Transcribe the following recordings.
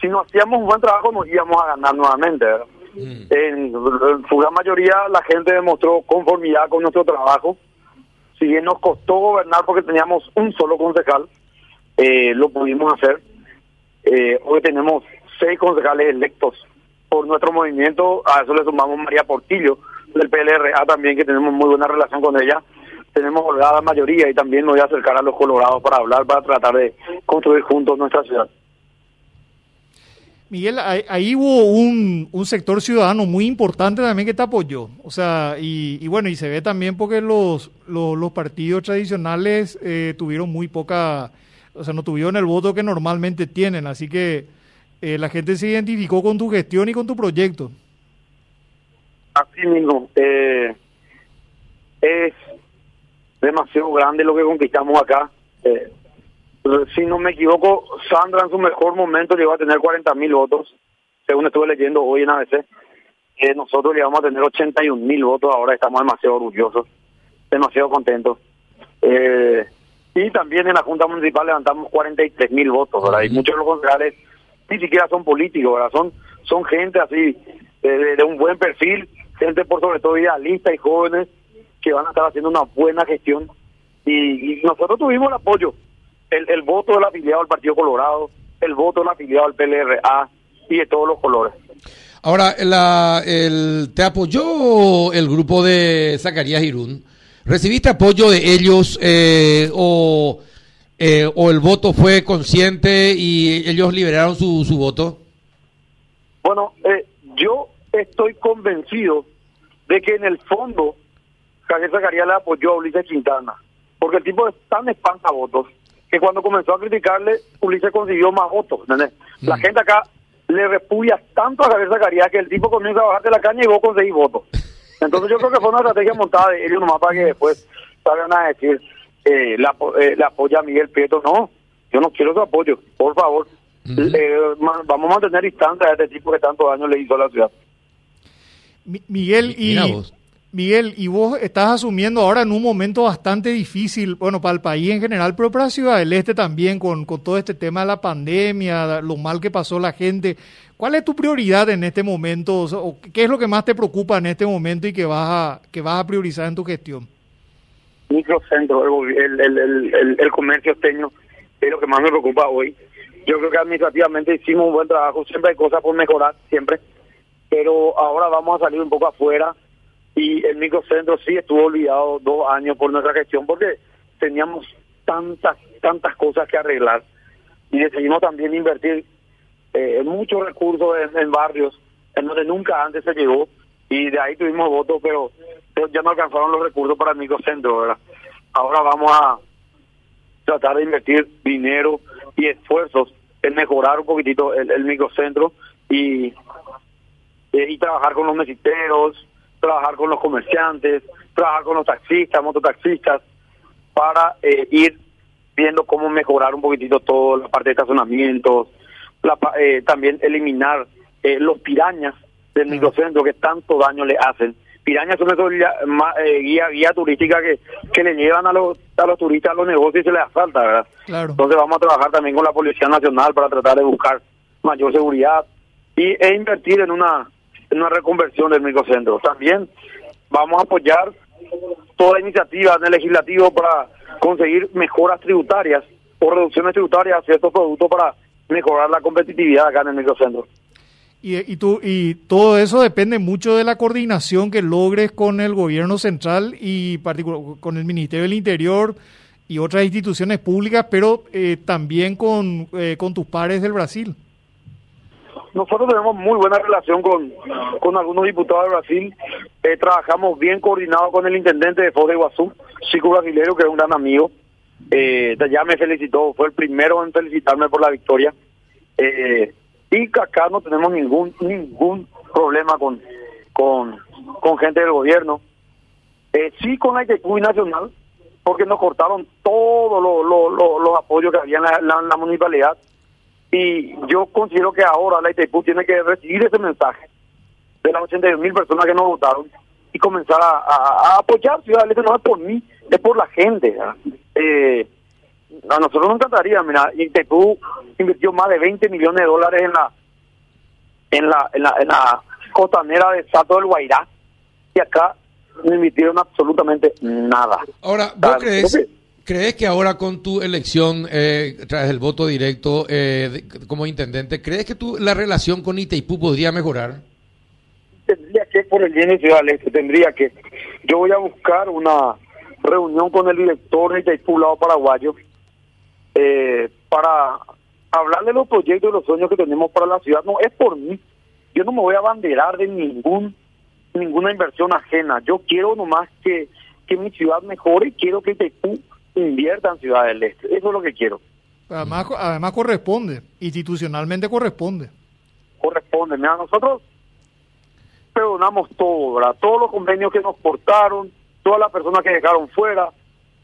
si no hacíamos un buen trabajo nos íbamos a ganar nuevamente. En, su gran mayoría la gente demostró conformidad con nuestro trabajo. Si bien nos costó gobernar porque teníamos un solo concejal, eh, lo pudimos hacer. Eh, hoy tenemos seis concejales electos por nuestro movimiento, a eso le sumamos María Portillo del PLRA también, que tenemos muy buena relación con ella. Tenemos holgada mayoría y también nos voy a acercar a los colorados para hablar, para tratar de construir juntos nuestra ciudad. Miguel, ahí, hubo un, un, sector ciudadano muy importante también que te apoyó. O sea, y, bueno, y se ve también porque los, los, partidos tradicionales eh, tuvieron muy poca, o sea, no tuvieron el voto que normalmente tienen. Así que eh, la gente se identificó con tu gestión y con tu proyecto. Así mismo. Eh, es demasiado grande lo que conquistamos acá. Eh, si no me equivoco, Sandra en su mejor momento llegó a tener 40 mil votos, según estuve leyendo hoy en ABC. Eh, nosotros llegamos a tener 81 mil votos, ahora estamos demasiado orgullosos, demasiado contentos. Eh, y también en la Junta Municipal levantamos 43 mil votos, ¿verdad? Y muchos de los concejales ni siquiera son políticos, ¿verdad? Son, son gente así, de, un buen perfil, gente por sobre todo idealista y jóvenes que van a estar haciendo una buena gestión. y nosotros tuvimos el apoyo el, el voto del afiliado al Partido Colorado, el voto del afiliado al PLRA y de todos los colores. Ahora, la, el, ¿te apoyó el grupo de Zacarías Irún? ¿Recibiste apoyo de ellos eh, o, eh, o el voto fue consciente y ellos liberaron su, su voto? Bueno, eh, yo estoy convencido de que en el fondo Javier Zacarías le apoyó a Ulises Quintana, porque el tipo es tan votos que cuando comenzó a criticarle, Ulises consiguió más votos. La mm. gente acá le repudia tanto a Javier Zacarías que el tipo comienza a bajar de la caña y vos conseguís votos. Entonces yo creo que fue una estrategia montada de ellos nomás para que después salgan a decir, eh, la, eh, apoya a Miguel Prieto. No, yo no quiero su apoyo, por favor. Eh, vamos a mantener distancia a este tipo que tanto daño le hizo a la ciudad. Miguel, y, Miguel, y vos estás asumiendo ahora en un momento bastante difícil, bueno, para el país en general, pero para Ciudad del Este también, con, con todo este tema de la pandemia, lo mal que pasó la gente. ¿Cuál es tu prioridad en este momento? ¿Qué es lo que más te preocupa en este momento y que vas a, que vas a priorizar en tu gestión? Microcentro, el, el, el, el, comercio esteño es lo que más me preocupa hoy. Yo creo que administrativamente hicimos un buen trabajo, siempre hay cosas por mejorar, siempre, pero ahora vamos a salir un poco afuera y el microcentro sí estuvo olvidado dos años por nuestra gestión porque teníamos tantas, tantas cosas que arreglar y decidimos también invertir eh, muchos recursos en, barrios en donde nunca antes se llegó y de ahí tuvimos votos, pero, ya no alcanzaron los recursos para el microcentro, ¿verdad? Ahora vamos a tratar de invertir dinero y esfuerzos en mejorar un poquitito el, microcentro y, y trabajar con los mesiteros, trabajar con los comerciantes, trabajar con los taxistas, mototaxistas, para eh, ir viendo cómo mejorar un poquitito todo, la parte de estacionamientos, eh, también eliminar eh, los pirañas del microcentro que tanto daño le hacen. Pirañas son esos guía, guía, turística que, que le llevan a los, a los turistas a los negocios y se les asalta, ¿verdad? Claro. Entonces vamos a trabajar también con la Policía Nacional para tratar de buscar mayor seguridad y, e invertir en una una reconversión del microcentro. También vamos a apoyar toda iniciativa en el legislativo para conseguir mejoras tributarias o reducciones tributarias a ciertos productos para mejorar la competitividad acá en el microcentro. Y, y, tú, y todo eso depende mucho de la coordinación que logres con el gobierno central y con el Ministerio del Interior y otras instituciones públicas, pero eh, también con, eh, con tus pares del Brasil. Nosotros tenemos muy buena relación con, con algunos diputados de Brasil. Eh, trabajamos bien coordinados con el intendente de Foz de Iguazú, Chico Brasilero, que es un gran amigo. Eh, ya me felicitó, fue el primero en felicitarme por la victoria. Eh, y acá no tenemos ningún ningún problema con, con, con gente del gobierno. Eh, sí con la ITQ Nacional, porque nos cortaron todos los apoyos que había en la municipalidad y yo considero que ahora la ITQ tiene que recibir ese mensaje de las 82 mil personas que nos votaron y comenzar a, apoyar Ciudad del Este, no es por mí, es por la gente. Eh, a nosotros nos encantaría, mira, Itaipú invirtió más de 20 millones de dólares en la en la en la, en la costanera de Sato del Guairá y acá no invirtieron absolutamente nada. Ahora, ¿vos crees, crees que ahora con tu elección, eh, tras el voto directo eh, como intendente, crees que tu, la relación con Itaipú podría mejorar? Tendría que, por el bien de Ciudad Este, tendría que. Yo voy a buscar una reunión con el director de Itaipú, lado paraguayo, eh, para hablar de los proyectos y los sueños que tenemos para la ciudad. No es por mí. Yo no me voy a abanderar de ningún ninguna inversión ajena. Yo quiero nomás que, que mi ciudad mejore y quiero que Itaipú invierta en Ciudad del Este. Eso es lo que quiero. Además, además corresponde, institucionalmente corresponde. Corresponde. Mira, nosotros perdonamos todo, ¿verdad? Todos los convenios que nos portaron, todas las personas que dejaron fuera,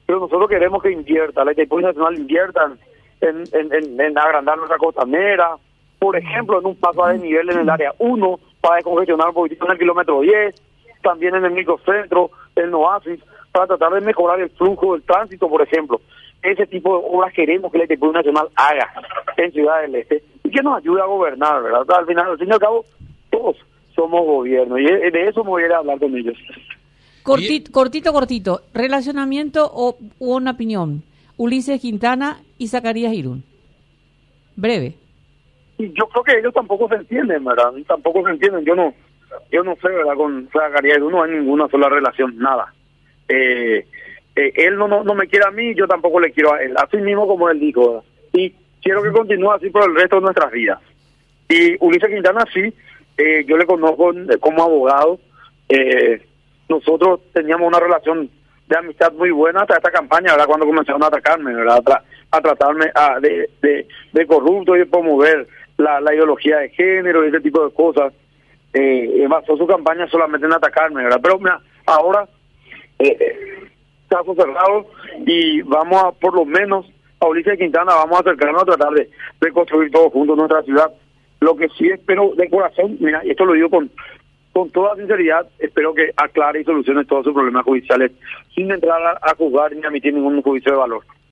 pero nosotros queremos que invierta, la Itaipú Nacional invierta en, en, en, agrandar nuestra costanera, por ejemplo, en un paso de nivel en el área 1 para descongestionar un poquitito en el kilómetro 10, también en el microcentro, en Oasis, para tratar de mejorar el flujo del tránsito, por ejemplo. Ese tipo de obras queremos que la Itaipú Nacional haga en Ciudad del Este y que nos ayude a gobernar, ¿verdad? Al final, al fin y al cabo, todos somos gobierno y de eso me voy a ir a hablar con ellos. Cortito, cortito, cortito. Relacionamiento o una opinión. Ulises Quintana y Zacarías Irún. Breve. yo creo que ellos tampoco se entienden, ¿verdad? Tampoco se entienden. Yo no yo no sé, ¿verdad? Con Zacarías Irún no hay ninguna sola relación, nada. Eh, eh, él no, no, no me quiere a mí, yo tampoco le quiero a él. Así mismo como él dijo. Y quiero que continúe así por el resto de nuestras vidas. Y Ulises Quintana sí, eh, yo le conozco como abogado. Eh, nosotros teníamos una relación de amistad muy buena hasta esta campaña, ¿verdad? Cuando comenzaron a atacarme, ¿verdad? A, tratarme a, de, de, corrupto y de promover la, la ideología de género y ese tipo de cosas. Eh, basó su campaña solamente en atacarme, ¿verdad? Pero mira, ahora, eh, caso cerrado y vamos a, por lo menos, a Ulises Quintana, vamos a acercarnos a tratar de, de construir todos juntos nuestra ciudad. Lo que sí espero de corazón, mira, esto lo digo con con toda sinceridad, espero que aclare y solucione todos sus problemas judiciales sin entrar a, a juzgar ni a emitir ningún juicio de valor.